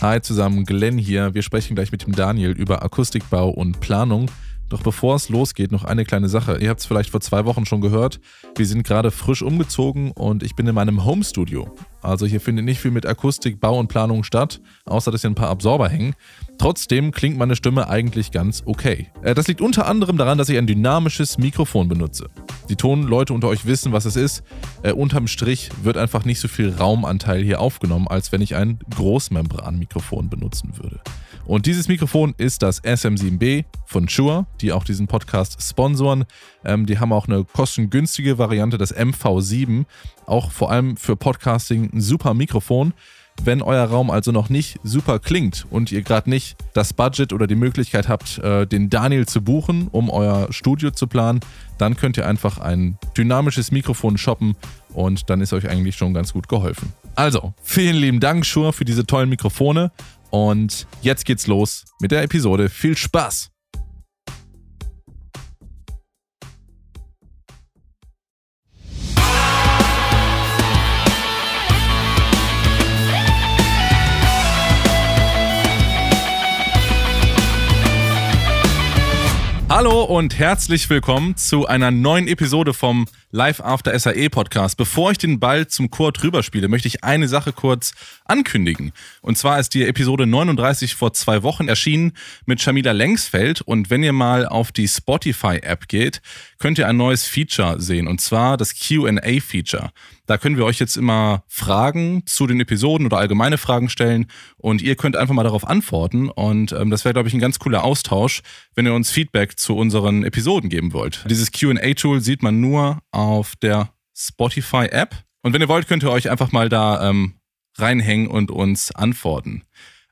Hi zusammen, Glenn hier. Wir sprechen gleich mit dem Daniel über Akustikbau und Planung. Doch bevor es losgeht, noch eine kleine Sache. Ihr habt es vielleicht vor zwei Wochen schon gehört. Wir sind gerade frisch umgezogen und ich bin in meinem Home-Studio. Also hier findet nicht viel mit Akustik, Bau und Planung statt, außer dass hier ein paar Absorber hängen. Trotzdem klingt meine Stimme eigentlich ganz okay. Äh, das liegt unter anderem daran, dass ich ein dynamisches Mikrofon benutze. Die Tonleute unter euch wissen, was es ist. Äh, unterm Strich wird einfach nicht so viel Raumanteil hier aufgenommen, als wenn ich ein Großmembranmikrofon benutzen würde. Und dieses Mikrofon ist das SM7B von Shure, die auch diesen Podcast sponsoren. Ähm, die haben auch eine kostengünstige Variante, das MV7, auch vor allem für Podcasting ein super Mikrofon. Wenn euer Raum also noch nicht super klingt und ihr gerade nicht das Budget oder die Möglichkeit habt, äh, den Daniel zu buchen, um euer Studio zu planen, dann könnt ihr einfach ein dynamisches Mikrofon shoppen und dann ist euch eigentlich schon ganz gut geholfen. Also, vielen lieben Dank, Shure, für diese tollen Mikrofone und jetzt geht's los mit der Episode. Viel Spaß! Hallo und herzlich willkommen zu einer neuen Episode vom Live After SAE Podcast. Bevor ich den Ball zum Chor drüber spiele, möchte ich eine Sache kurz ankündigen. Und zwar ist die Episode 39 vor zwei Wochen erschienen mit Shamila Lengsfeld. Und wenn ihr mal auf die Spotify App geht, könnt ihr ein neues Feature sehen. Und zwar das Q&A Feature. Da können wir euch jetzt immer Fragen zu den Episoden oder allgemeine Fragen stellen und ihr könnt einfach mal darauf antworten. Und ähm, das wäre, glaube ich, ein ganz cooler Austausch, wenn ihr uns Feedback zu unseren Episoden geben wollt. Dieses QA-Tool sieht man nur auf der Spotify-App. Und wenn ihr wollt, könnt ihr euch einfach mal da ähm, reinhängen und uns antworten.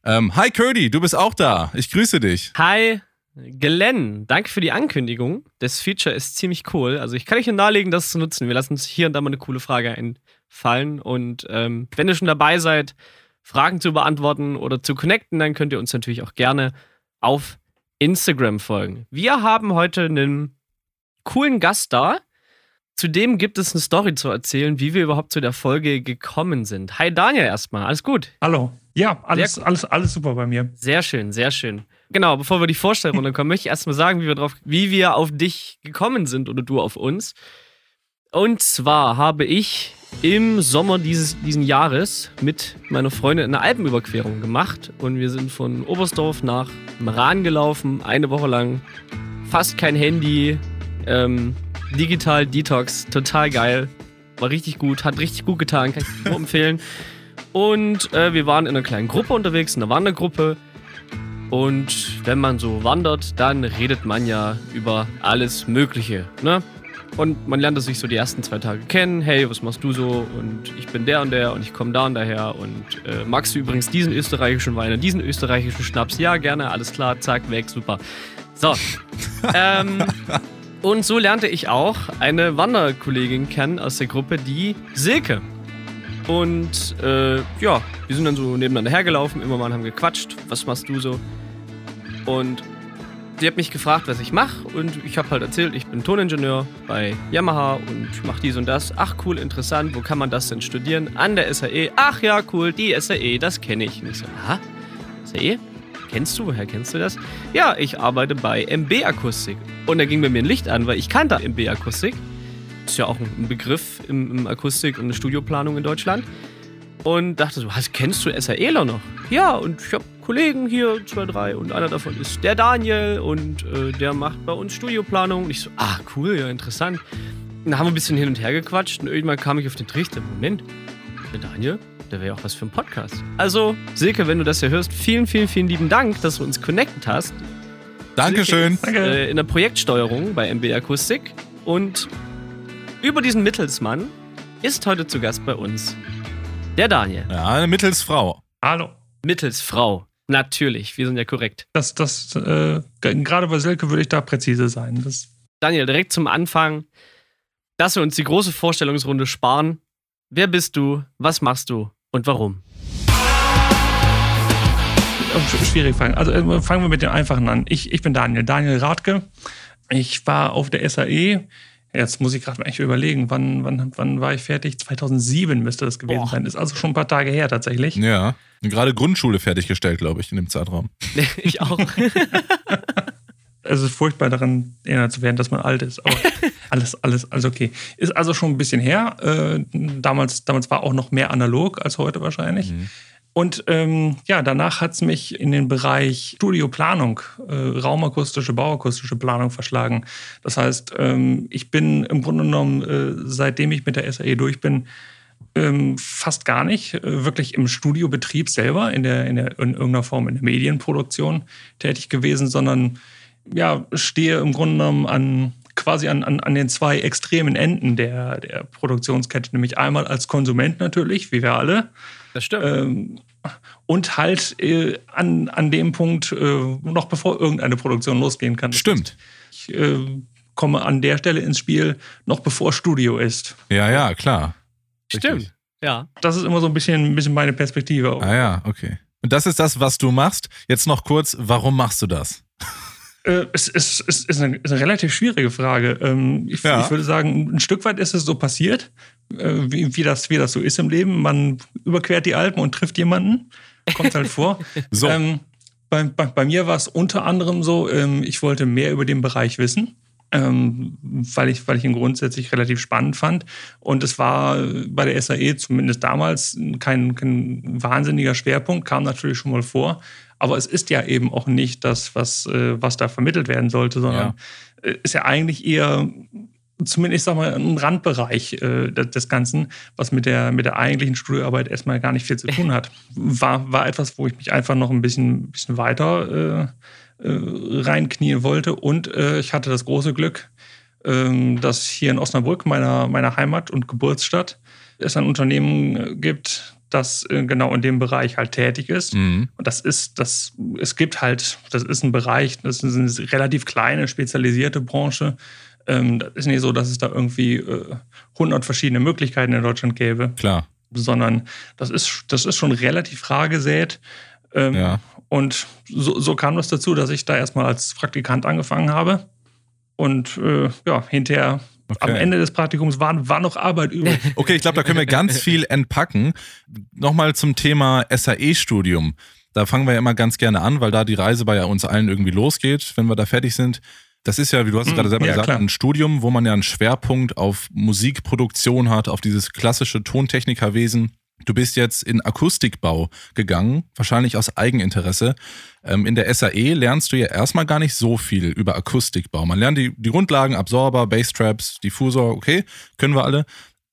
Ähm, hi Curdy, du bist auch da. Ich grüße dich. Hi, Glenn, danke für die Ankündigung. Das Feature ist ziemlich cool. Also ich kann euch nur nahelegen, das zu nutzen. Wir lassen uns hier und da mal eine coole Frage einfallen. Und ähm, wenn ihr schon dabei seid, Fragen zu beantworten oder zu connecten, dann könnt ihr uns natürlich auch gerne auf Instagram folgen. Wir haben heute einen coolen Gast da. Zudem gibt es eine Story zu erzählen, wie wir überhaupt zu der Folge gekommen sind. Hi Daniel erstmal, alles gut? Hallo. Ja, alles, alles, alles super bei mir. Sehr schön, sehr schön. Genau, bevor wir die Vorstellrunde kommen, möchte ich erstmal sagen, wie wir, drauf, wie wir auf dich gekommen sind oder du auf uns. Und zwar habe ich im Sommer dieses diesen Jahres mit meiner Freundin eine Alpenüberquerung gemacht und wir sind von Oberstdorf nach Meran gelaufen, eine Woche lang. Fast kein Handy, ähm, digital Detox, total geil. War richtig gut, hat richtig gut getan, kann ich nur empfehlen. Und äh, wir waren in einer kleinen Gruppe unterwegs, in einer Wandergruppe. Und wenn man so wandert, dann redet man ja über alles Mögliche. Ne? Und man lernt sich so die ersten zwei Tage kennen. Hey, was machst du so? Und ich bin der und der und ich komme da und daher. Und äh, magst du übrigens diesen österreichischen Wein und diesen österreichischen Schnaps? Ja, gerne, alles klar, zack, weg, super. So. ähm, und so lernte ich auch eine Wanderkollegin kennen aus der Gruppe, die Silke. Und äh, ja, wir sind dann so nebeneinander hergelaufen, immer mal haben gequatscht. Was machst du so? Und sie hat mich gefragt, was ich mache. Und ich habe halt erzählt, ich bin Toningenieur bei Yamaha und mache dies und das. Ach cool, interessant. Wo kann man das denn studieren? An der SAE. Ach ja, cool, die SAE, das kenne ich. Und ich so, ha? SAE? Kennst du? Woher kennst du das? Ja, ich arbeite bei MB Akustik. Und da ging bei mir ein Licht an, weil ich kannte MB Akustik ist ja auch ein Begriff im, im Akustik- und Studioplanung in Deutschland. Und dachte so, was, kennst du SAEler noch? Ja, und ich habe Kollegen hier, zwei, drei, und einer davon ist der Daniel und äh, der macht bei uns Studioplanung. Und ich so, ah, cool, ja, interessant. Und dann haben wir ein bisschen hin und her gequatscht und irgendwann kam ich auf den Trichter, Moment, der Daniel, der wäre ja auch was für ein Podcast. Also, Silke, wenn du das ja hörst, vielen, vielen, vielen lieben Dank, dass du uns connected hast. Dankeschön. Ist, äh, in der Projektsteuerung bei MB Akustik und über diesen Mittelsmann ist heute zu Gast bei uns der Daniel. Ja, eine Mittelsfrau. Hallo. Mittelsfrau. Natürlich, wir sind ja korrekt. Das, das, äh, gerade bei Silke würde ich da präzise sein. Das Daniel, direkt zum Anfang, dass wir uns die große Vorstellungsrunde sparen. Wer bist du, was machst du und warum? Schwierig fangen. Also äh, fangen wir mit dem Einfachen an. Ich, ich bin Daniel, Daniel Radke. Ich war auf der SAE Jetzt muss ich gerade echt überlegen, wann, wann, wann war ich fertig? 2007 müsste das gewesen Boah. sein. Ist also schon ein paar Tage her tatsächlich. Ja, gerade Grundschule fertiggestellt, glaube ich, in dem Zeitraum. ich auch. es ist furchtbar daran erinnert zu werden, dass man alt ist. Aber alles, alles, alles okay. Ist also schon ein bisschen her. Äh, damals, damals war auch noch mehr analog als heute wahrscheinlich. Mhm. Und ähm, ja, danach hat es mich in den Bereich Studioplanung, äh, raumakustische, bauakustische Planung verschlagen. Das heißt, ähm, ich bin im Grunde genommen, äh, seitdem ich mit der SAE durch bin, ähm, fast gar nicht äh, wirklich im Studiobetrieb selber, in, der, in, der, in irgendeiner Form in der Medienproduktion tätig gewesen, sondern ja, stehe im Grunde genommen an quasi an, an, an den zwei extremen Enden der, der Produktionskette, nämlich einmal als Konsument natürlich, wie wir alle. Das stimmt. Ähm, und halt äh, an, an dem Punkt, äh, noch bevor irgendeine Produktion losgehen kann. Stimmt. Ich äh, komme an der Stelle ins Spiel, noch bevor Studio ist. Ja, ja, klar. Stimmt. Richtig. Ja. Das ist immer so ein bisschen, ein bisschen meine Perspektive. Ah ja, okay. Und das ist das, was du machst. Jetzt noch kurz, warum machst du das? Äh, es, es, es, ist, eine, ist, eine, relativ schwierige Frage. Ähm, ich, ja. ich, würde sagen, ein Stück weit ist es so passiert, äh, wie, wie, das, wie das so ist im Leben. Man überquert die Alpen und trifft jemanden. Kommt halt vor. so. Ähm, bei, bei, bei, mir war es unter anderem so, ähm, ich wollte mehr über den Bereich wissen. Ähm, weil, ich, weil ich ihn grundsätzlich relativ spannend fand. Und es war bei der SAE zumindest damals kein, kein wahnsinniger Schwerpunkt, kam natürlich schon mal vor. Aber es ist ja eben auch nicht das, was, äh, was da vermittelt werden sollte, sondern ja. Äh, ist ja eigentlich eher zumindest, sag mal, ein Randbereich äh, des Ganzen, was mit der, mit der eigentlichen Studioarbeit erstmal gar nicht viel zu tun hat. War, war etwas, wo ich mich einfach noch ein bisschen, bisschen weiter äh, äh, reinknien wollte. Und äh, ich hatte das große Glück, äh, dass hier in Osnabrück, meiner, meiner Heimat und Geburtsstadt, es ein Unternehmen gibt, das äh, genau in dem Bereich halt tätig ist. Mhm. Und das ist, das, es gibt halt, das ist ein Bereich, das ist eine relativ kleine, spezialisierte Branche. Ähm, das ist nicht so, dass es da irgendwie äh, 100 verschiedene Möglichkeiten in Deutschland gäbe. Klar. Sondern das ist, das ist schon relativ rar gesät. Ähm, ja. Und so, so kam das dazu, dass ich da erstmal als Praktikant angefangen habe. Und äh, ja, hinterher Okay. Am Ende des Praktikums war, war noch Arbeit übrig. Okay, ich glaube, da können wir ganz viel entpacken. Nochmal zum Thema SAE-Studium. Da fangen wir ja immer ganz gerne an, weil da die Reise bei uns allen irgendwie losgeht, wenn wir da fertig sind. Das ist ja, wie du hast es gerade selber ja, gesagt, klar. ein Studium, wo man ja einen Schwerpunkt auf Musikproduktion hat, auf dieses klassische Tontechnikerwesen. Du bist jetzt in Akustikbau gegangen, wahrscheinlich aus Eigeninteresse. Ähm, in der SAE lernst du ja erstmal gar nicht so viel über Akustikbau. Man lernt die, die Grundlagen, Absorber, Basstraps, Diffusor, okay, können wir alle.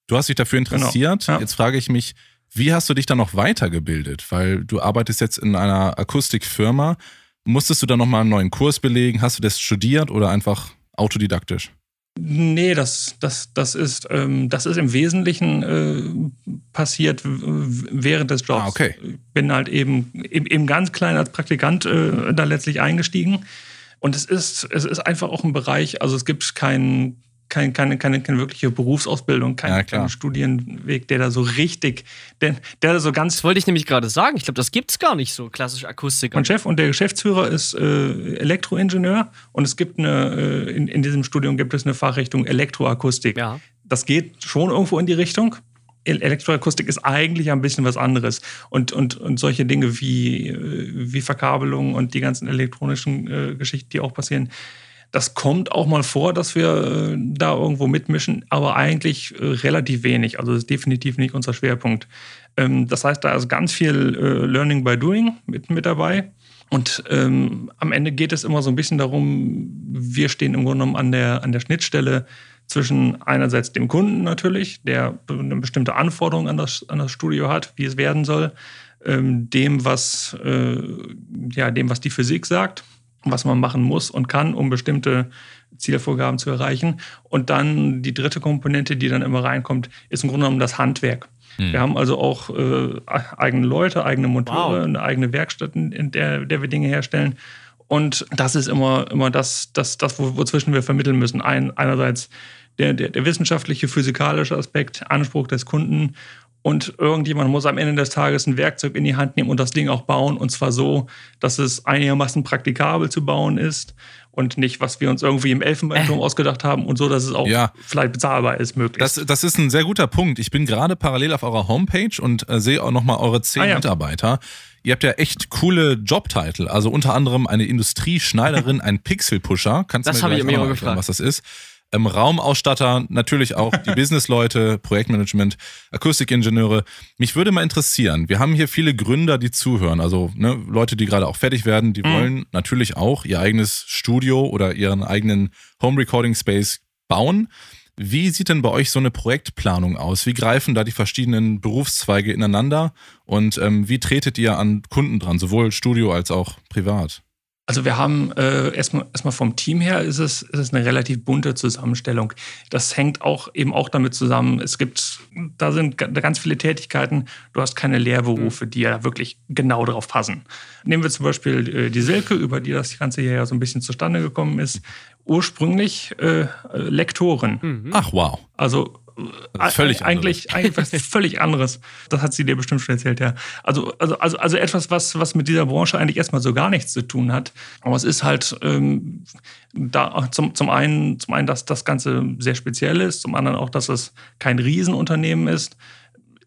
Du hast dich dafür genau, interessiert. Genau, ja. Jetzt frage ich mich, wie hast du dich dann noch weitergebildet? Weil du arbeitest jetzt in einer Akustikfirma. Musstest du da nochmal einen neuen Kurs belegen? Hast du das studiert oder einfach autodidaktisch? Nee, das, das, das, ist, ähm, das ist im Wesentlichen äh, passiert während des Jobs. Ah, okay. Ich bin halt eben, eben, ganz klein als Praktikant äh, da letztlich eingestiegen. Und es ist, es ist einfach auch ein Bereich, also es gibt keinen kein, keine, keine, keine wirkliche Berufsausbildung, kein, ja, keinen Studienweg, der da so richtig, der, der da so ganz. Das wollte ich nämlich gerade sagen. Ich glaube, das gibt es gar nicht so, klassisch Akustik. Mein Chef und der Geschäftsführer ist äh, Elektroingenieur und es gibt eine, äh, in, in diesem Studium gibt es eine Fachrichtung Elektroakustik. Ja. Das geht schon irgendwo in die Richtung. Elektroakustik ist eigentlich ein bisschen was anderes. Und, und, und solche Dinge wie, äh, wie Verkabelung und die ganzen elektronischen äh, Geschichten, die auch passieren, das kommt auch mal vor, dass wir äh, da irgendwo mitmischen, aber eigentlich äh, relativ wenig. Also das ist definitiv nicht unser Schwerpunkt. Ähm, das heißt, da ist ganz viel äh, Learning by Doing mit, mit dabei. Und ähm, am Ende geht es immer so ein bisschen darum, wir stehen im Grunde genommen an der, an der Schnittstelle zwischen einerseits dem Kunden natürlich, der eine bestimmte Anforderung an das, an das Studio hat, wie es werden soll, ähm, dem, was, äh, ja, dem, was die Physik sagt was man machen muss und kann, um bestimmte Zielvorgaben zu erreichen. Und dann die dritte Komponente, die dann immer reinkommt, ist im Grunde genommen das Handwerk. Hm. Wir haben also auch äh, eigene Leute, eigene Monteure, wow. eigene Werkstatt, in der, der wir Dinge herstellen. Und das ist immer, immer das, das, das wozwischen wir vermitteln müssen. Ein, einerseits der, der, der wissenschaftliche, physikalische Aspekt, Anspruch des Kunden und irgendjemand muss am Ende des Tages ein Werkzeug in die Hand nehmen und das Ding auch bauen. Und zwar so, dass es einigermaßen praktikabel zu bauen ist und nicht, was wir uns irgendwie im Elfenbeinturm äh. ausgedacht haben und so, dass es auch ja. vielleicht bezahlbar ist, möglich. Das, das ist ein sehr guter Punkt. Ich bin gerade parallel auf eurer Homepage und äh, sehe auch nochmal eure zehn ah, ja. Mitarbeiter. Ihr habt ja echt coole Jobtitel, also unter anderem eine Industrieschneiderin, ein Pixelpusher. Kannst du mir gleich auch gefragt. was das ist? ähm, Raumausstatter, natürlich auch die Businessleute, Projektmanagement, Akustikingenieure. Mich würde mal interessieren, wir haben hier viele Gründer, die zuhören, also ne, Leute, die gerade auch fertig werden, die mhm. wollen natürlich auch ihr eigenes Studio oder ihren eigenen Home Recording Space bauen. Wie sieht denn bei euch so eine Projektplanung aus? Wie greifen da die verschiedenen Berufszweige ineinander und ähm, wie tretet ihr an Kunden dran, sowohl Studio als auch privat? Also wir haben äh, erstmal, erstmal vom Team her ist es, ist es eine relativ bunte Zusammenstellung. Das hängt auch eben auch damit zusammen, es gibt, da sind ganz viele Tätigkeiten, du hast keine Lehrberufe, die ja wirklich genau darauf passen. Nehmen wir zum Beispiel äh, die Silke, über die das Ganze hier ja so ein bisschen zustande gekommen ist. Ursprünglich äh, Lektorin. Mhm. Ach wow. Also völlig eigentlich, eigentlich was völlig anderes. Das hat sie dir bestimmt schon erzählt, ja. Also, also, also, also etwas, was, was mit dieser Branche eigentlich erstmal so gar nichts zu tun hat. Aber es ist halt ähm, da zum, zum einen, zum einen, dass das Ganze sehr speziell ist, zum anderen auch, dass es kein Riesenunternehmen ist,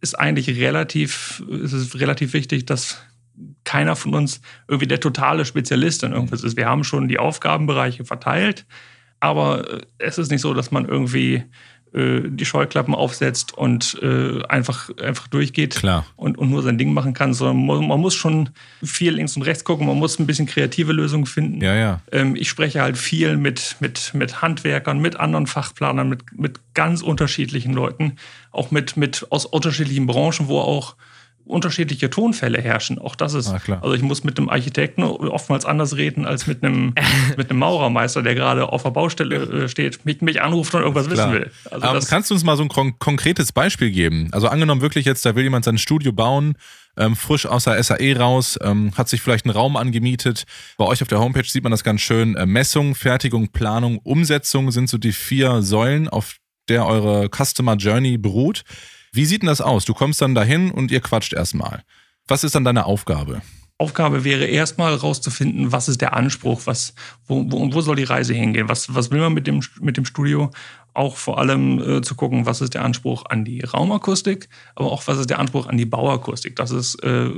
ist eigentlich relativ, ist es relativ wichtig, dass keiner von uns irgendwie der totale Spezialist in irgendwas ist. Wir haben schon die Aufgabenbereiche verteilt, aber es ist nicht so, dass man irgendwie äh, die Scheuklappen aufsetzt und äh, einfach, einfach durchgeht Klar. Und, und nur sein Ding machen kann, sondern man, man, muss schon viel links und rechts gucken, man muss ein bisschen kreative Lösungen finden. Ja, ja. Ähm, ich spreche halt viel mit, mit, mit Handwerkern, mit anderen Fachplanern, mit, mit ganz unterschiedlichen Leuten, auch mit, mit aus unterschiedlichen Branchen, wo auch unterschiedliche Tonfälle herrschen. Auch das ist, ah, also ich muss mit einem Architekten oftmals anders reden als mit einem, mit einem Maurermeister, der gerade auf der Baustelle äh, steht, mich, mich anruft und irgendwas wissen will. Also ähm, kannst du uns mal so ein kon konkretes Beispiel geben? Also angenommen wirklich jetzt, da will jemand sein Studio bauen, ähm, frisch aus der SAE raus, ähm, hat sich vielleicht einen Raum angemietet. Bei euch auf der Homepage sieht man das ganz schön. Äh, Messung, Fertigung, Planung, Umsetzung sind so die vier Säulen, auf der eure Customer Journey beruht. Wie sieht denn das aus? Du kommst dann dahin und ihr quatscht erstmal. Was ist dann deine Aufgabe? Aufgabe wäre erstmal rauszufinden, was ist der Anspruch, was, wo, wo, wo soll die Reise hingehen, was, was will man mit dem, mit dem Studio, auch vor allem äh, zu gucken, was ist der Anspruch an die Raumakustik, aber auch was ist der Anspruch an die Bauakustik. Das ist äh,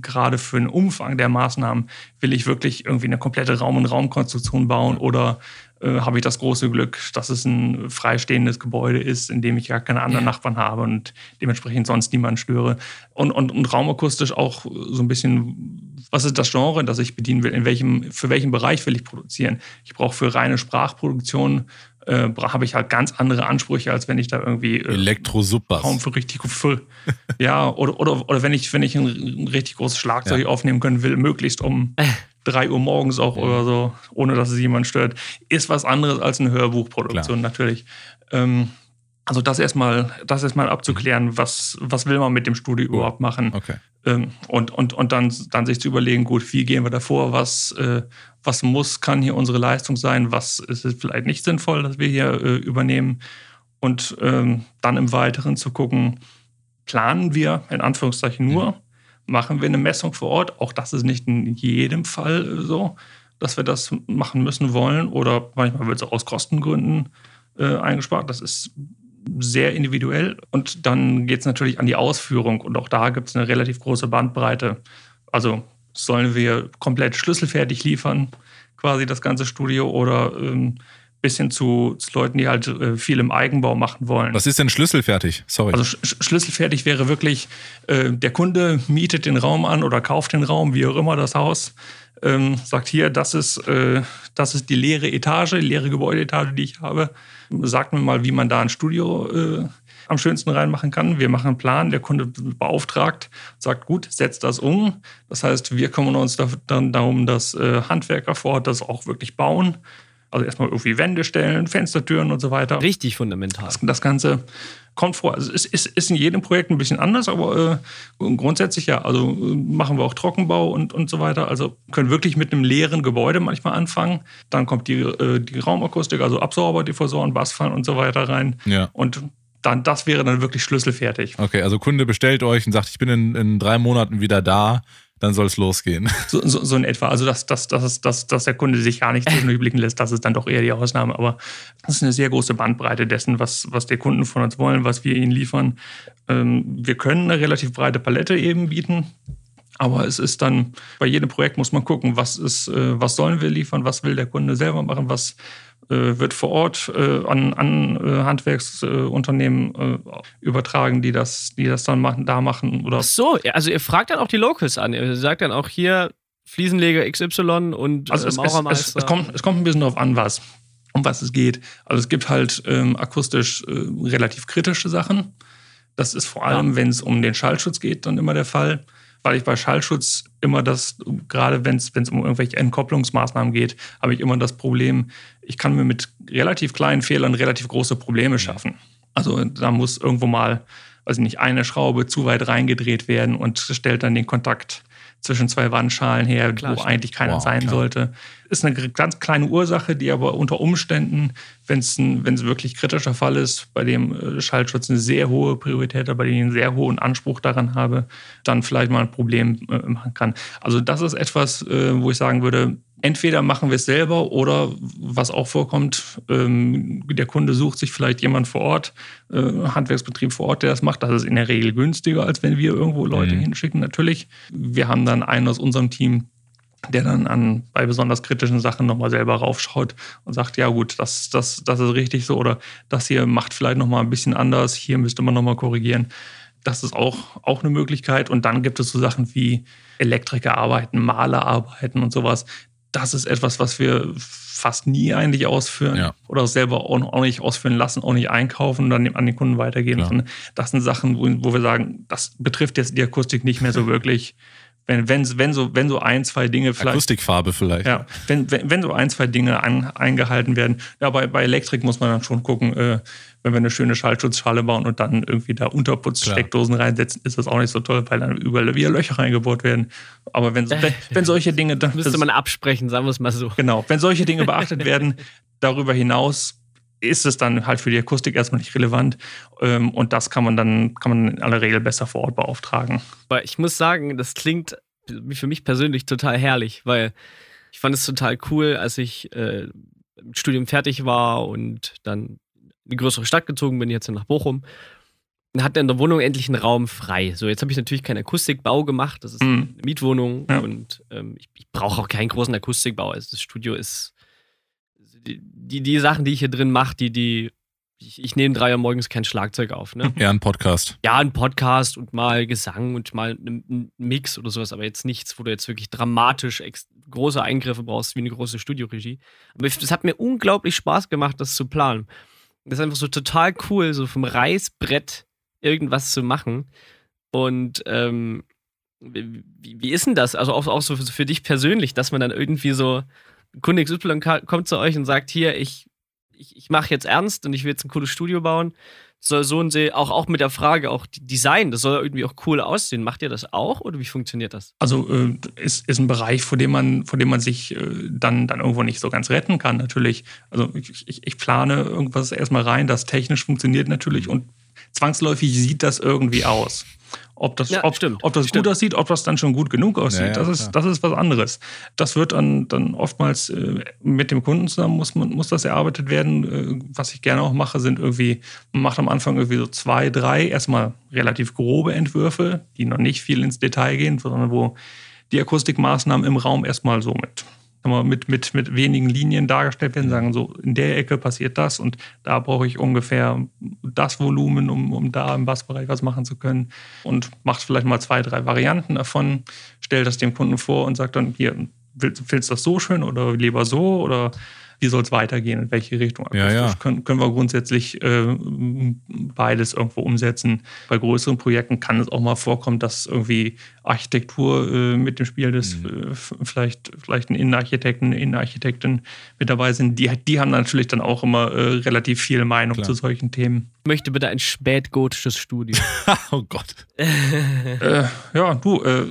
gerade für den Umfang der Maßnahmen, will ich wirklich irgendwie eine komplette Raum- und Raumkonstruktion bauen oder äh, habe ich das große Glück, dass es ein freistehendes Gebäude ist, in dem ich ja keine anderen ja. Nachbarn habe und dementsprechend sonst niemanden störe. Und, und, und raumakustisch auch so ein bisschen, was ist das Genre, das ich bedienen will? In welchem, für welchen Bereich will ich produzieren? Ich brauche für reine Sprachproduktion äh, habe ich halt ganz andere Ansprüche, als wenn ich da irgendwie äh, Elektrosupers. Raum für richtig voll. ja, oder, oder, oder wenn ich, wenn ich ein, ein richtig großes Schlagzeug ja. aufnehmen können will, möglichst um 3 Uhr morgens auch ja. oder so, ohne dass es jemand stört, ist was anderes als eine Hörbuchproduktion Klar. natürlich. Ähm, also das erstmal, das erstmal abzuklären, was, was will man mit dem Studio oh. überhaupt machen. Okay. Ähm, und und, und dann, dann sich zu überlegen, gut, wie gehen wir davor, was, äh, was muss, kann hier unsere Leistung sein, was ist vielleicht nicht sinnvoll, dass wir hier äh, übernehmen. Und ähm, dann im Weiteren zu gucken, planen wir in Anführungszeichen nur, mhm machen wir eine Messung vor Ort. Auch das ist nicht in jedem Fall so, dass wir das machen müssen wollen oder manchmal wird es aus Kostengründen äh, eingespart. Das ist sehr individuell. Und dann geht es natürlich an die Ausführung und auch da gibt es eine relativ große Bandbreite. Also sollen wir komplett schlüsselfertig liefern, quasi das ganze Studio oder ähm, bis hin zu, zu Leuten, die halt äh, viel im Eigenbau machen wollen. Was ist denn schlüsselfertig? Sorry. Also sch schlüsselfertig wäre wirklich, äh, der Kunde mietet den Raum an oder kauft den Raum, wie auch immer das Haus, ähm, sagt hier, das ist, äh, das ist die leere Etage, die leere Gebäudeetage, die ich habe. Sagt mir mal, wie man da ein Studio äh, am schönsten reinmachen kann. Wir machen einen Plan, der Kunde beauftragt, sagt, gut, setzt das um. Das heißt, wir kümmern uns dann darum, dass äh, Handwerker vor Ort das auch wirklich bauen. Also erstmal irgendwie Wände stellen, Fenstertüren und so weiter. Richtig fundamental. Das, das Ganze kommt vor. Also es ist, ist, in jedem Projekt ein bisschen anders, aber äh, grundsätzlich ja. Also äh, machen wir auch Trockenbau und, und so weiter. Also können wirklich mit einem leeren Gebäude manchmal anfangen. Dann kommt die, äh, die Raumakustik, also Absorber, Diffusoren, Bassfallen und so weiter rein. Ja. Und dann, das wäre dann wirklich schlüsselfertig. Okay, also Kunde bestellt euch und sagt, ich bin in, in drei Monaten wieder da, dann soll es losgehen. So, so, so, in etwa. Also, dass, dass, dass, dass, dass der Kunde sich gar nicht durchblicken lässt, das ist dann doch eher die Ausnahme. Aber das ist eine sehr große Bandbreite dessen, was, was die Kunden von uns wollen, was wir ihnen liefern. Ähm, wir können eine relativ breite Palette eben bieten. Aber es ist dann, bei jedem Projekt muss man gucken, was ist, äh, was sollen wir liefern, was will der Kunde selber machen, was, wird vor Ort äh, an, an äh, Handwerksunternehmen übertragen, die das, die das dann machen, da machen. Oder Ach so, also ihr fragt dann auch die Locals an. Ihr sagt dann auch hier Fliesenleger XY und also es, Maurermeister. Es, es, kommt, es kommt ein bisschen darauf an, was, um was es geht. Also es gibt halt ähm, akustisch äh, relativ kritische Sachen. Das ist vor allem, ja. wenn es um den Schallschutz geht, dann immer der Fall weil ich bei Schallschutz immer das, gerade wenn es um irgendwelche Entkopplungsmaßnahmen geht, habe ich immer das Problem, ich kann mir mit relativ kleinen Fehlern relativ große Probleme schaffen. Also da muss irgendwo mal, weiß ich nicht, eine Schraube zu weit reingedreht werden und stellt dann den Kontakt zwischen zwei Wandschalen her, klar, wo stimmt. eigentlich keiner wow, sein klar. sollte. Ist eine ganz kleine Ursache, die aber unter Umständen, wenn es ein wenn's wirklich kritischer Fall ist, bei dem äh, Schallschutz eine sehr hohe Priorität hat, bei dem ich einen sehr hohen Anspruch daran habe, dann vielleicht mal ein Problem äh, machen kann. Also das ist etwas, äh, wo ich sagen würde, entweder machen wir es selber oder was auch vorkommt, ähm, der Kunde sucht sich vielleicht jemand vor Ort, äh, Handwerksbetrieb vor Ort, der das macht. Das ist in der Regel günstiger, als wenn wir irgendwo Leute mhm. hinschicken, natürlich. Wir haben dann einen aus unserem Team, der dann an, bei besonders kritischen Sachen nochmal selber raufschaut und sagt, ja gut, das, das, das ist richtig so oder das hier macht vielleicht nochmal ein bisschen anders, hier müsste man nochmal korrigieren. Das ist auch, auch eine Möglichkeit. Und dann gibt es so Sachen wie Elektriker arbeiten, Maler arbeiten und sowas das ist etwas, was wir fast nie eigentlich ausführen ja. oder selber auch nicht ausführen lassen, auch nicht einkaufen und dann an den Kunden weitergeben. Ja. Das sind Sachen, wo, wo, wir sagen, das betrifft jetzt die Akustik nicht mehr so wirklich. Wenn, wenn, wenn, so, wenn so ein, zwei Dinge vielleicht. Akustikfarbe vielleicht. Ja, wenn, wenn, wenn so ein, zwei Dinge an, eingehalten werden. Ja, bei, bei Elektrik muss man dann schon gucken, äh, wenn wir eine schöne Schallschutzschale bauen und dann irgendwie da Unterputzsteckdosen reinsetzen, ist das auch nicht so toll, weil dann überall wieder Löcher reingebohrt werden. Aber wenn, wenn, wenn solche Dinge. Das müsste man absprechen, sagen wir es mal so. Genau, wenn solche Dinge beachtet werden, darüber hinaus ist es dann halt für die Akustik erstmal nicht relevant. Ähm, und das kann man dann, kann man in aller Regel besser vor Ort beauftragen. Aber ich muss sagen, das klingt für mich persönlich total herrlich, weil ich fand es total cool, als ich äh, mit Studium fertig war und dann eine größere Stadt gezogen bin, jetzt nach Bochum. Und hatte in der Wohnung endlich einen Raum frei. So, jetzt habe ich natürlich keinen Akustikbau gemacht. Das ist mhm. eine Mietwohnung ja. und ähm, ich, ich brauche auch keinen großen Akustikbau. Also das Studio ist die, die, die Sachen, die ich hier drin mache, die, die ich, ich nehme drei Uhr morgens kein Schlagzeug auf. Ne? Ja, ein Podcast. Ja, ein Podcast und mal Gesang und mal ein Mix oder sowas, aber jetzt nichts, wo du jetzt wirklich dramatisch große Eingriffe brauchst, wie eine große Studioregie. Aber es hat mir unglaublich Spaß gemacht, das zu planen. Das ist einfach so total cool, so vom Reißbrett irgendwas zu machen. Und ähm, wie, wie, ist denn das? Also auch, auch so für dich persönlich, dass man dann irgendwie so, Kunde XY kommt zu euch und sagt, hier, ich, ich, ich mache jetzt ernst und ich will jetzt ein cooles Studio bauen soll so und so, auch, auch mit der Frage, auch Design, das soll irgendwie auch cool aussehen. Macht ihr das auch oder wie funktioniert das? Also äh, ist, ist ein Bereich, vor dem man, vor dem man sich äh, dann, dann irgendwo nicht so ganz retten kann, natürlich. Also ich, ich, ich plane irgendwas erstmal rein, das technisch funktioniert natürlich und zwangsläufig sieht das irgendwie aus. Ob das, ja, ob, ob das gut aussieht, ob das dann schon gut genug aussieht, ja, ja, das, ist, das ist was anderes. Das wird dann, dann oftmals äh, mit dem Kunden zusammen, muss, man, muss das erarbeitet werden. Äh, was ich gerne auch mache, sind irgendwie, man macht am Anfang irgendwie so zwei, drei, erstmal relativ grobe Entwürfe, die noch nicht viel ins Detail gehen, sondern wo die Akustikmaßnahmen im Raum erstmal so mit mit, mit, mit wenigen Linien dargestellt werden, sagen so, in der Ecke passiert das und da brauche ich ungefähr das Volumen, um, um da im Bassbereich was machen zu können. Und macht vielleicht mal zwei, drei Varianten davon, stellt das dem Kunden vor und sagt dann, hier, willst, willst du das so schön oder lieber so oder wie soll es weitergehen, in welche Richtung. Ja, ja. Können, können wir grundsätzlich äh, beides irgendwo umsetzen. Bei größeren Projekten kann es auch mal vorkommen, dass irgendwie Architektur äh, mit dem Spiel des mhm. äh, vielleicht, vielleicht ein Innenarchitekten, eine Innenarchitektin mit dabei sind. Die, die haben natürlich dann auch immer äh, relativ viel Meinung Klar. zu solchen Themen. Ich möchte bitte ein spätgotisches Studio. oh Gott. Äh, ja, du, äh,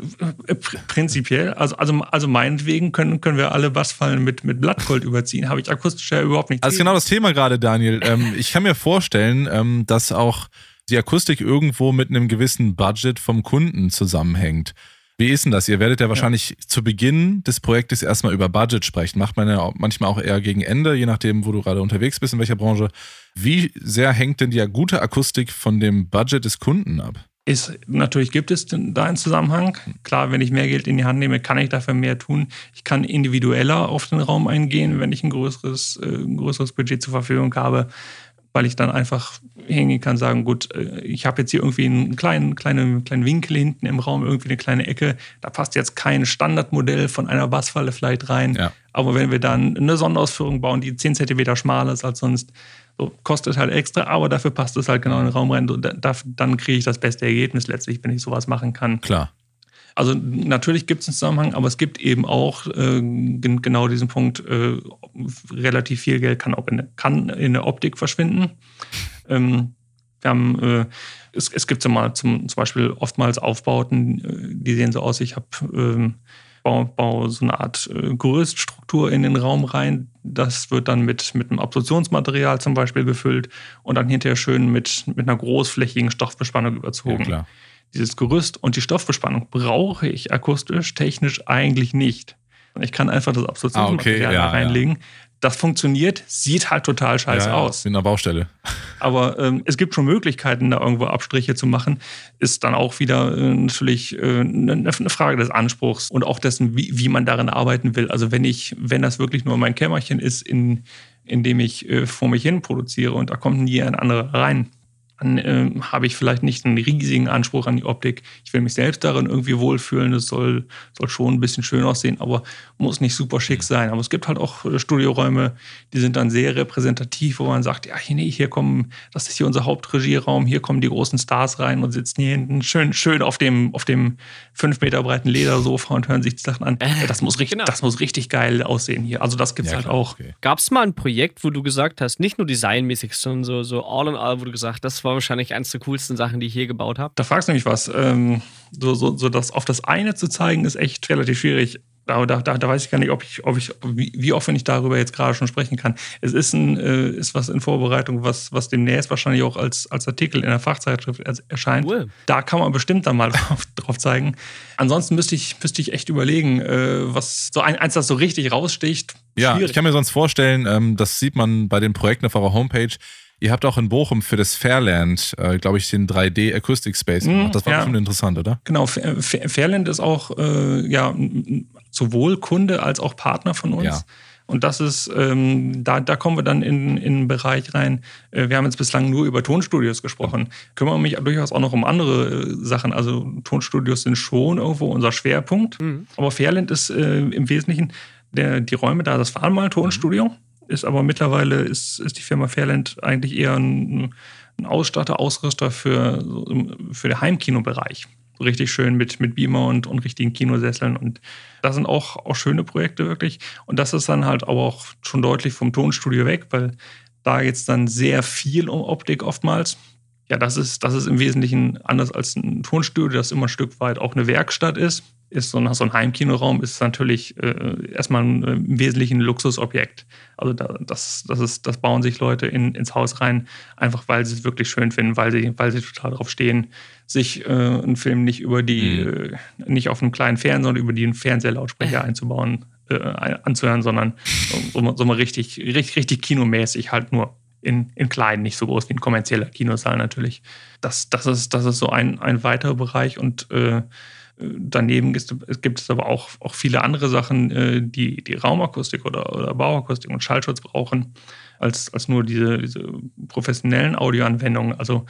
prinzipiell, also, also, also meinetwegen können, können wir alle Bassfallen mit, mit Blattgold überziehen habe ich akustisch ja überhaupt nicht. Also genau das Thema gerade, Daniel. Ähm, ich kann mir vorstellen, ähm, dass auch die Akustik irgendwo mit einem gewissen Budget vom Kunden zusammenhängt. Wie ist denn das? Ihr werdet ja wahrscheinlich ja. zu Beginn des Projektes erstmal über Budget sprechen. Macht man ja manchmal auch eher gegen Ende, je nachdem, wo du gerade unterwegs bist, in welcher Branche. Wie sehr hängt denn die gute Akustik von dem Budget des Kunden ab? Ist, natürlich gibt es da einen Zusammenhang. Klar, wenn ich mehr Geld in die Hand nehme, kann ich dafür mehr tun. Ich kann individueller auf den Raum eingehen, wenn ich ein größeres, äh, ein größeres Budget zur Verfügung habe weil ich dann einfach hingehen kann, sagen, gut, äh, ich habe jetzt hier irgendwie einen kleinen, kleinen, kleinen Winkel hinten im Raum, irgendwie eine kleine Ecke. Da passt jetzt kein Standardmodell von einer Bassfalle vielleicht rein. Ja. Aber wenn wir dann eine Sonderausführung bauen, die 10 cm schmaler ist als sonst, so, kostet halt extra, aber dafür passt es halt genau in den Raum rein. Und dann kriege ich das beste Ergebnis letztlich, wenn ich sowas machen kann. Klar. Also natürlich gibt es einen Zusammenhang, aber es gibt eben auch äh, genau diesen Punkt, äh, relativ viel Geld kann auch in, kann in der Optik verschwinden. Ähm, wir haben, äh, es, es gibt so zum, zum Beispiel oftmals Aufbauten, äh, die sehen so aus, ich habe ähm, Bau, bau so eine Art äh, Gerüststruktur in den Raum rein. Das wird dann mit, mit einem Absorptionsmaterial zum Beispiel gefüllt und dann hinterher schön mit, mit einer großflächigen Stoffbespannung überzogen. Ja, dieses Gerüst und die Stoffbespannung brauche ich akustisch, technisch eigentlich nicht. Ich kann einfach das Absorptionsmaterial ah, okay, ja, reinlegen. Ja. Das funktioniert, sieht halt total scheiße ja, aus. In der Baustelle. Aber ähm, es gibt schon Möglichkeiten, da irgendwo Abstriche zu machen. Ist dann auch wieder äh, natürlich äh, eine Frage des Anspruchs und auch dessen, wie, wie man darin arbeiten will. Also wenn ich, wenn das wirklich nur mein Kämmerchen ist, in, in dem ich äh, vor mich hin produziere und da kommt nie ein anderer rein, dann äh, habe ich vielleicht nicht einen riesigen Anspruch an die Optik. Ich will mich selbst darin irgendwie wohlfühlen. Es soll, soll schon ein bisschen schön aussehen, aber muss nicht super schick mhm. sein. Aber es gibt halt auch äh, Studioräume, die sind dann sehr repräsentativ, wo man sagt, ja, hier, nee, hier kommen, das ist hier unser Hauptregieraum, hier kommen die großen Stars rein und sitzen hier hinten schön, schön auf dem, auf dem fünf Meter breiten Ledersofa und hören sich die Sachen an. Ja, das, muss richtig, genau. das muss richtig geil aussehen hier. Also das gibt es ja, halt klar, auch. Okay. Gab es mal ein Projekt, wo du gesagt hast, nicht nur designmäßig, sondern so, so all in all, wo du gesagt hast, das war wahrscheinlich eines der coolsten Sachen, die ich hier gebaut habe. Da fragst du mich was. Ähm, so, so, so das auf das eine zu zeigen, ist echt relativ schwierig. Aber da, da, da weiß ich gar nicht, ob ich, ob ich, wie, wie offen ich darüber jetzt gerade schon sprechen kann. Es ist, ein, äh, ist was in Vorbereitung, was, was demnächst wahrscheinlich auch als, als Artikel in der Fachzeitschrift erscheint. Cool. Da kann man bestimmt dann mal drauf, drauf zeigen. Ansonsten müsste ich, müsste ich echt überlegen, äh, was so ein, eins, das so richtig raussticht. Ja, ich kann mir sonst vorstellen, ähm, das sieht man bei den Projekten auf eurer Homepage Ihr habt auch in Bochum für das Fairland, äh, glaube ich, den 3D Acoustic Space gemacht. Mhm, das war ja. bestimmt interessant, oder? Genau, Fairland ist auch äh, ja, sowohl Kunde als auch Partner von uns. Ja. Und das ist, ähm, da, da kommen wir dann in, in einen Bereich rein. Äh, wir haben jetzt bislang nur über Tonstudios gesprochen. Kümmere mich durchaus auch noch um andere äh, Sachen. Also Tonstudios sind schon irgendwo unser Schwerpunkt. Mhm. Aber Fairland ist äh, im Wesentlichen der, die Räume da. Das war mal ein Tonstudio. Mhm ist aber mittlerweile ist, ist die Firma Fairland eigentlich eher ein, ein Ausstatter, Ausrüster für, für den Heimkinobereich. Richtig schön mit, mit Beamer und, und richtigen Kinosesseln. Und das sind auch, auch schöne Projekte wirklich. Und das ist dann halt aber auch schon deutlich vom Tonstudio weg, weil da jetzt dann sehr viel um Optik oftmals. Ja, das ist, das ist im Wesentlichen anders als ein Tonstudio, das immer ein Stück weit auch eine Werkstatt ist ist so ein, so ein Heimkinoraum ist natürlich äh, erstmal ein, äh, im Wesentlichen ein Luxusobjekt. Also da, das, das, ist, das bauen sich Leute in, ins Haus rein, einfach weil sie es wirklich schön finden, weil sie, weil sie total darauf stehen, sich äh, einen Film nicht über die, mhm. äh, nicht auf einem kleinen Fernseher, sondern über den Fernsehlautsprecher einzubauen, äh, anzuhören, sondern so, so mal richtig, richtig, richtig kinomäßig halt nur in, in klein, nicht so groß wie ein kommerzieller Kinosaal natürlich. Das, das, ist, das ist so ein, ein weiterer Bereich und äh, Daneben gibt es aber auch, auch viele andere Sachen, äh, die, die Raumakustik oder, oder Bauakustik und Schallschutz brauchen, als, als nur diese, diese professionellen Audioanwendungen. Also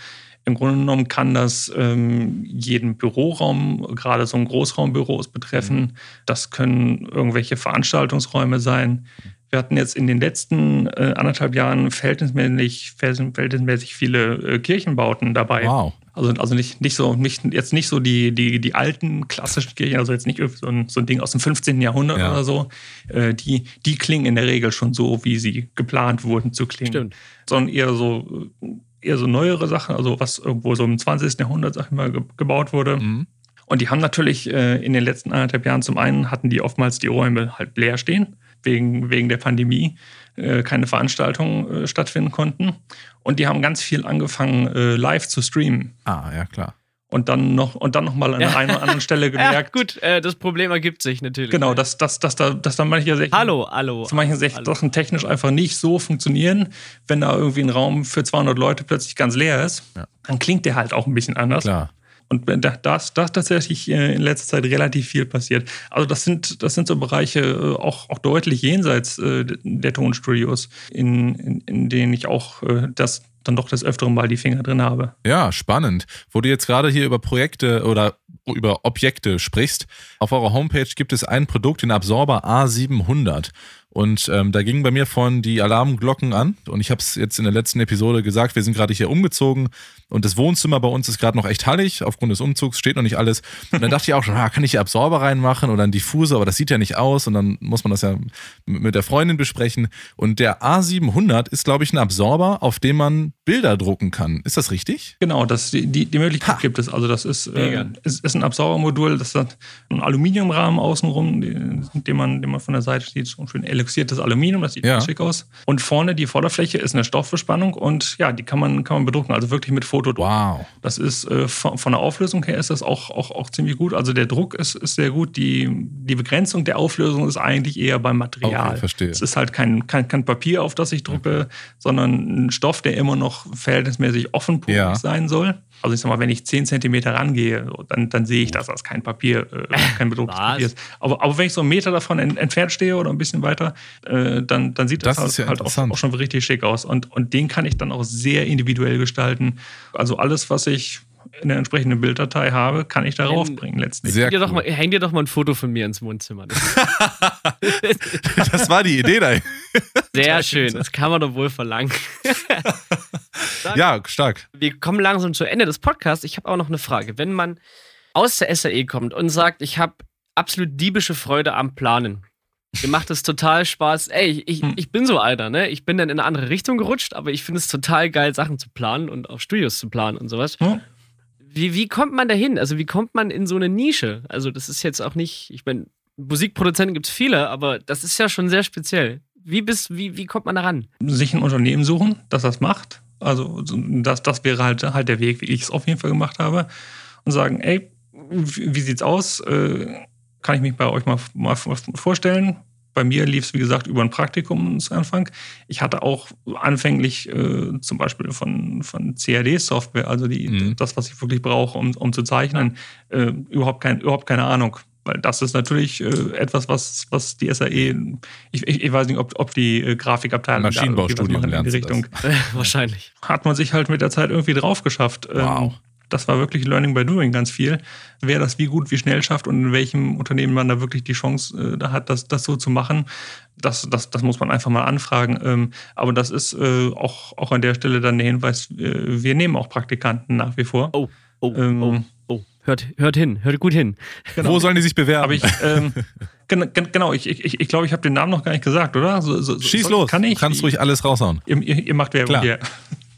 im Grunde genommen kann das ähm, jeden Büroraum, gerade so ein Großraumbüros betreffen. Mhm. Das können irgendwelche Veranstaltungsräume sein. Wir hatten jetzt in den letzten äh, anderthalb Jahren verhältnismäßig, verhältnismäßig viele äh, Kirchenbauten dabei. Wow. Also, also nicht, nicht so, nicht, jetzt nicht so die, die, die alten klassischen Kirchen, also jetzt nicht so ein, so ein Ding aus dem 15. Jahrhundert ja. oder so. Äh, die, die klingen in der Regel schon so, wie sie geplant wurden zu klingen. Stimmt. Sondern eher so, eher so neuere Sachen, also was irgendwo so im 20. Jahrhundert, sag ich mal, gebaut wurde. Mhm. Und die haben natürlich äh, in den letzten anderthalb Jahren zum einen hatten die oftmals die Räume halt leer stehen wegen, wegen der Pandemie äh, keine Veranstaltungen äh, stattfinden konnten. Und die haben ganz viel angefangen, äh, live zu streamen. Ah, ja, klar. Und dann noch, und dann noch mal an ja. einer anderen Stelle gemerkt. Ja, gut, äh, das Problem ergibt sich natürlich. Genau, dass, dass, dass, da, dass da manche Sachen, hallo, hallo, Sachen technisch einfach nicht so funktionieren, wenn da irgendwie ein Raum für 200 Leute plötzlich ganz leer ist, ja. dann klingt der halt auch ein bisschen anders. Klar. Und da ist tatsächlich äh, in letzter Zeit relativ viel passiert. Also das sind, das sind so Bereiche äh, auch, auch deutlich jenseits äh, der Tonstudios, in, in, in denen ich auch das dann doch des Öfteren mal die Finger drin habe. Ja, spannend. Wo du jetzt gerade hier über Projekte oder über Objekte sprichst, auf eurer Homepage gibt es ein Produkt, den Absorber A700. Und ähm, da gingen bei mir vorhin die Alarmglocken an. Und ich habe es jetzt in der letzten Episode gesagt, wir sind gerade hier umgezogen und das Wohnzimmer bei uns ist gerade noch echt hallig. Aufgrund des Umzugs steht noch nicht alles. Und dann dachte ich auch schon, ah, kann ich hier Absorber reinmachen oder einen Diffusor, aber das sieht ja nicht aus. Und dann muss man das ja mit der Freundin besprechen. Und der A700 ist, glaube ich, ein Absorber, auf dem man Bilder drucken kann. Ist das richtig? Genau, das, die, die Möglichkeit ha. gibt es. Also das ist, äh, ist, ist, ein Absorbermodul, das hat einen Aluminiumrahmen außenrum, den, den, man, den man von der Seite sieht, so schön eluxiertes Aluminium, das sieht ja. schick aus. Und vorne die Vorderfläche ist eine Stoffbespannung und ja, die kann man, kann man bedrucken, also wirklich mit Fotodruck. Wow. Das ist äh, von, von, der Auflösung her ist das auch, auch, auch ziemlich gut. Also der Druck ist, ist sehr gut. Die, die Begrenzung der Auflösung ist eigentlich eher beim Material. Okay, verstehe. Es ist halt kein, kein, kein Papier, auf das ich drucke, okay. sondern ein Stoff, der immer noch verhältnismäßig offenporig ja. sein soll. Also ich sag mal, wenn ich 10 cm rangehe, dann, dann sehe ich das als kein Papier, äh, kein bedrucktes Papier ist. Aber, aber wenn ich so einen Meter davon entfernt stehe oder ein bisschen weiter, äh, dann, dann sieht das, das halt, ja halt auch, auch, schon richtig schick aus. Und, und den kann ich dann auch sehr individuell gestalten. Also alles, was ich in der entsprechenden Bilddatei habe, kann ich darauf ähm, bringen letztlich. Sehr häng, dir cool. doch mal, häng dir doch mal ein Foto von mir ins Wohnzimmer. das war die Idee da. Sehr schön, das kann man doch wohl verlangen. Ja, stark. Wir kommen langsam zu Ende des Podcasts. Ich habe auch noch eine Frage. Wenn man aus der SAE kommt und sagt, ich habe absolut diebische Freude am Planen. Mir macht es total Spaß. Ey, ich, hm. ich bin so einer, ne? Ich bin dann in eine andere Richtung gerutscht, aber ich finde es total geil, Sachen zu planen und auch Studios zu planen und sowas. Hm. Wie, wie kommt man da hin? Also, wie kommt man in so eine Nische? Also, das ist jetzt auch nicht, ich meine, Musikproduzenten gibt es viele, aber das ist ja schon sehr speziell. Wie, bist, wie, wie kommt man da ran? Sich ein Unternehmen suchen, das das macht. Also, das, das wäre halt, halt der Weg, wie ich es auf jeden Fall gemacht habe. Und sagen, ey, wie, sieht's aus? Äh, kann ich mich bei euch mal, mal vorstellen? Bei mir lief es, wie gesagt, über ein Praktikum zu Anfang. Ich hatte auch anfänglich äh, zum Beispiel von, von CAD-Software, also die, mhm. das, was ich wirklich brauche, um, um zu zeichnen, äh, überhaupt, kein, überhaupt keine Ahnung. Weil das ist natürlich äh, etwas, was, was die SAE, ich, ich, ich weiß nicht, ob, ob die äh, Grafikabteilung Maschinenbaustudium in die Richtung. Wahrscheinlich. Hat man sich halt mit der Zeit irgendwie drauf geschafft. Ähm, wow das war wirklich Learning by Doing ganz viel. Wer das wie gut, wie schnell schafft und in welchem Unternehmen man da wirklich die Chance äh, da hat, das, das so zu machen, das, das, das muss man einfach mal anfragen. Ähm, aber das ist äh, auch, auch an der Stelle dann der Hinweis, äh, wir nehmen auch Praktikanten nach wie vor. Oh, oh, ähm, oh, oh. Hört, hört hin, hört gut hin. Genau. Wo sollen die sich bewerben? Aber ich, ähm, genau, ich, ich, ich glaube, ich habe den Namen noch gar nicht gesagt, oder? So, so, Schieß los, kann ich? Du kannst ruhig alles raushauen. Ihr, ihr, ihr macht Werbung Klar. hier.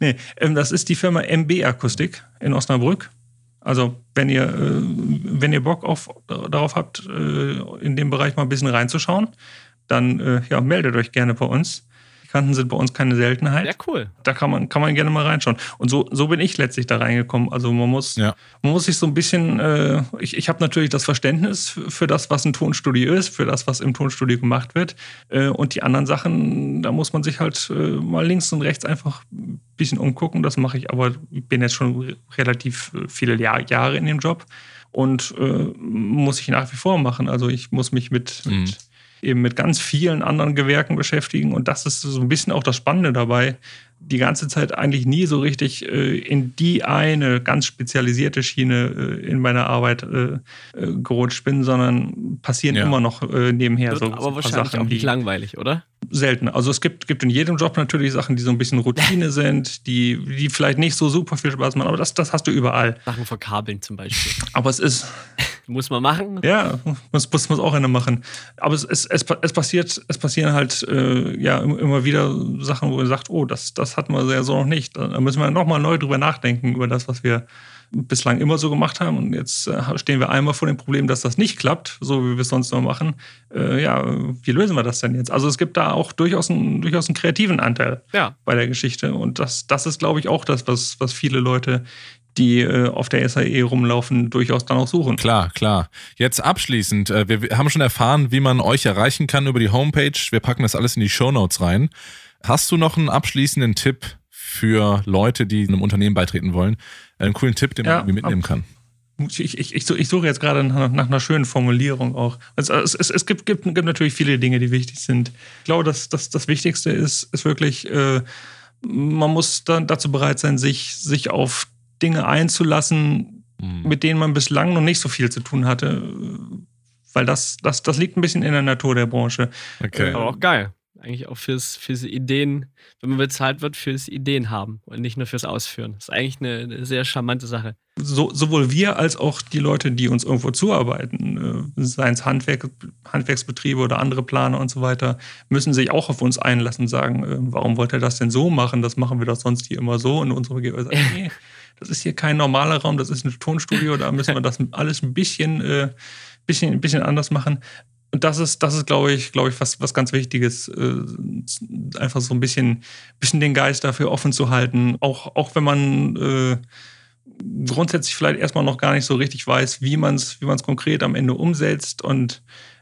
Nee, ähm, das ist die Firma MB Akustik in Osnabrück. Also wenn ihr, äh, wenn ihr Bock auf, darauf habt, äh, in dem Bereich mal ein bisschen reinzuschauen, dann äh, ja, meldet euch gerne bei uns. Kanten sind bei uns keine Seltenheit. Ja, cool. Da kann man, kann man gerne mal reinschauen. Und so, so bin ich letztlich da reingekommen. Also man muss, ja. man muss sich so ein bisschen, äh, ich, ich habe natürlich das Verständnis für das, was ein Tonstudio ist, für das, was im Tonstudio gemacht wird. Äh, und die anderen Sachen, da muss man sich halt äh, mal links und rechts einfach ein bisschen umgucken. Das mache ich aber, ich bin jetzt schon relativ viele Jahr, Jahre in dem Job und äh, muss ich nach wie vor machen. Also ich muss mich mit, mhm. mit eben mit ganz vielen anderen Gewerken beschäftigen. Und das ist so ein bisschen auch das Spannende dabei, die ganze Zeit eigentlich nie so richtig äh, in die eine ganz spezialisierte Schiene äh, in meiner Arbeit äh, äh gerutscht bin, sondern passieren ja. immer noch äh, nebenher Wird so, aber so wahrscheinlich Sachen, auch nicht langweilig, oder? Selten. Also es gibt, gibt in jedem Job natürlich Sachen, die so ein bisschen Routine sind, die, die vielleicht nicht so super viel Spaß machen, aber das, das hast du überall. Sachen verkabeln zum Beispiel. Aber es ist. muss man machen. Ja, muss, muss, muss auch einer machen. Aber es, es, es, es passiert, es passieren halt äh, ja immer wieder Sachen, wo ihr sagt, oh, das, das hatten wir ja so noch nicht. Da müssen wir nochmal neu drüber nachdenken, über das, was wir, bislang immer so gemacht haben. Und jetzt äh, stehen wir einmal vor dem Problem, dass das nicht klappt, so wie wir es sonst immer machen. Äh, ja, wie lösen wir das denn jetzt? Also es gibt da auch durchaus einen, durchaus einen kreativen Anteil ja. bei der Geschichte. Und das, das ist, glaube ich, auch das, was, was viele Leute die äh, auf der SAE rumlaufen, durchaus dann auch suchen. Klar, klar. Jetzt abschließend, äh, wir, wir haben schon erfahren, wie man euch erreichen kann über die Homepage. Wir packen das alles in die Show Notes rein. Hast du noch einen abschließenden Tipp für Leute, die einem Unternehmen beitreten wollen? Einen coolen Tipp, den man ja, irgendwie mitnehmen kann? Ich, ich, ich, ich, suche jetzt gerade nach, nach, einer schönen Formulierung auch. Also es, es, es gibt, gibt, gibt, natürlich viele Dinge, die wichtig sind. Ich glaube, dass, dass das Wichtigste ist, ist wirklich, äh, man muss dann dazu bereit sein, sich, sich auf Dinge einzulassen, mhm. mit denen man bislang noch nicht so viel zu tun hatte. Weil das, das, das liegt ein bisschen in der Natur der Branche. Okay. Äh, Aber auch geil eigentlich auch fürs, fürs Ideen, wenn man bezahlt wird, fürs Ideen haben und nicht nur fürs Ausführen. Das ist eigentlich eine, eine sehr charmante Sache. So, sowohl wir als auch die Leute, die uns irgendwo zuarbeiten, äh, seien es Handwerk, Handwerksbetriebe oder andere Planer und so weiter, müssen sich auch auf uns einlassen und sagen, äh, warum wollt ihr das denn so machen? Das machen wir doch sonst hier immer so. Und unsere Geber sagen, nee, das ist hier kein normaler Raum, das ist ein Tonstudio, da müssen wir das alles ein bisschen, äh, bisschen, ein bisschen anders machen. Und das ist, das ist, glaube ich, glaube ich, was, was ganz Wichtiges, äh, einfach so ein bisschen, bisschen den Geist dafür offen zu halten. Auch, auch wenn man äh, grundsätzlich vielleicht erstmal noch gar nicht so richtig weiß, wie man es wie konkret am Ende umsetzt. Und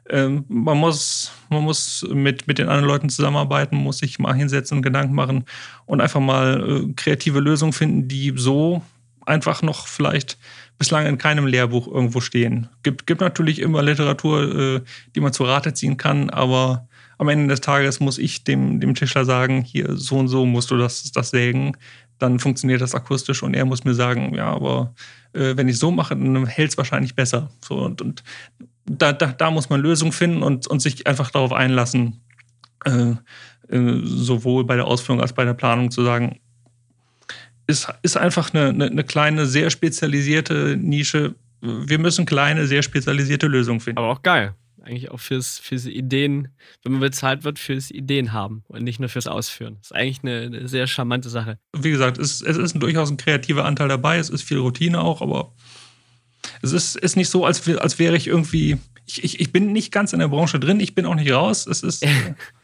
ähm, man muss, man muss mit, mit den anderen Leuten zusammenarbeiten, muss sich mal hinsetzen und Gedanken machen und einfach mal äh, kreative Lösungen finden, die so einfach noch vielleicht bislang in keinem Lehrbuch irgendwo stehen. Gibt, gibt natürlich immer Literatur, äh, die man zu Rate ziehen kann, aber am Ende des Tages muss ich dem, dem Tischler sagen, hier so und so musst du das, das sägen. Dann funktioniert das akustisch und er muss mir sagen, ja, aber äh, wenn ich so mache, dann hält es wahrscheinlich besser. So, und, und da, da, da muss man Lösungen finden und, und sich einfach darauf einlassen, äh, äh sowohl bei der Ausführung als bei der Planung zu sagen, ist, ist einfach eine, eine, eine kleine, sehr spezialisierte Nische. Wir müssen kleine, sehr spezialisierte Lösungen finden. Aber auch geil. Eigentlich auch fürs, fürs Ideen, wenn man bezahlt wird, fürs Ideen haben und nicht nur fürs Ausführen. Das ist eigentlich eine, eine sehr charmante Sache. Wie gesagt, es, es ist durchaus ein kreativer Anteil dabei, es ist viel Routine auch, aber es ist, ist nicht so, als, als wäre ich irgendwie. Ich, ich, ich bin nicht ganz in der Branche drin, ich bin auch nicht raus. Es ist.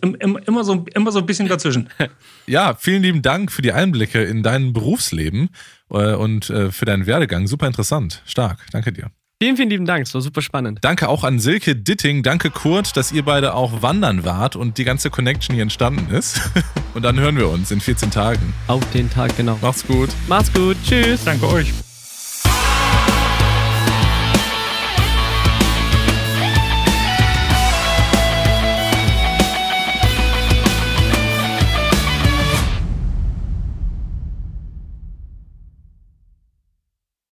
immer so, immer so ein bisschen dazwischen. Ja, vielen lieben Dank für die Einblicke in dein Berufsleben äh, und äh, für deinen Werdegang. Super interessant. Stark. Danke dir. Vielen, vielen lieben Dank. Es war super spannend. Danke auch an Silke Ditting. Danke, Kurt, dass ihr beide auch wandern wart und die ganze Connection hier entstanden ist. Und dann hören wir uns in 14 Tagen. Auf den Tag, genau. Macht's gut. Macht's gut. Tschüss. Danke euch.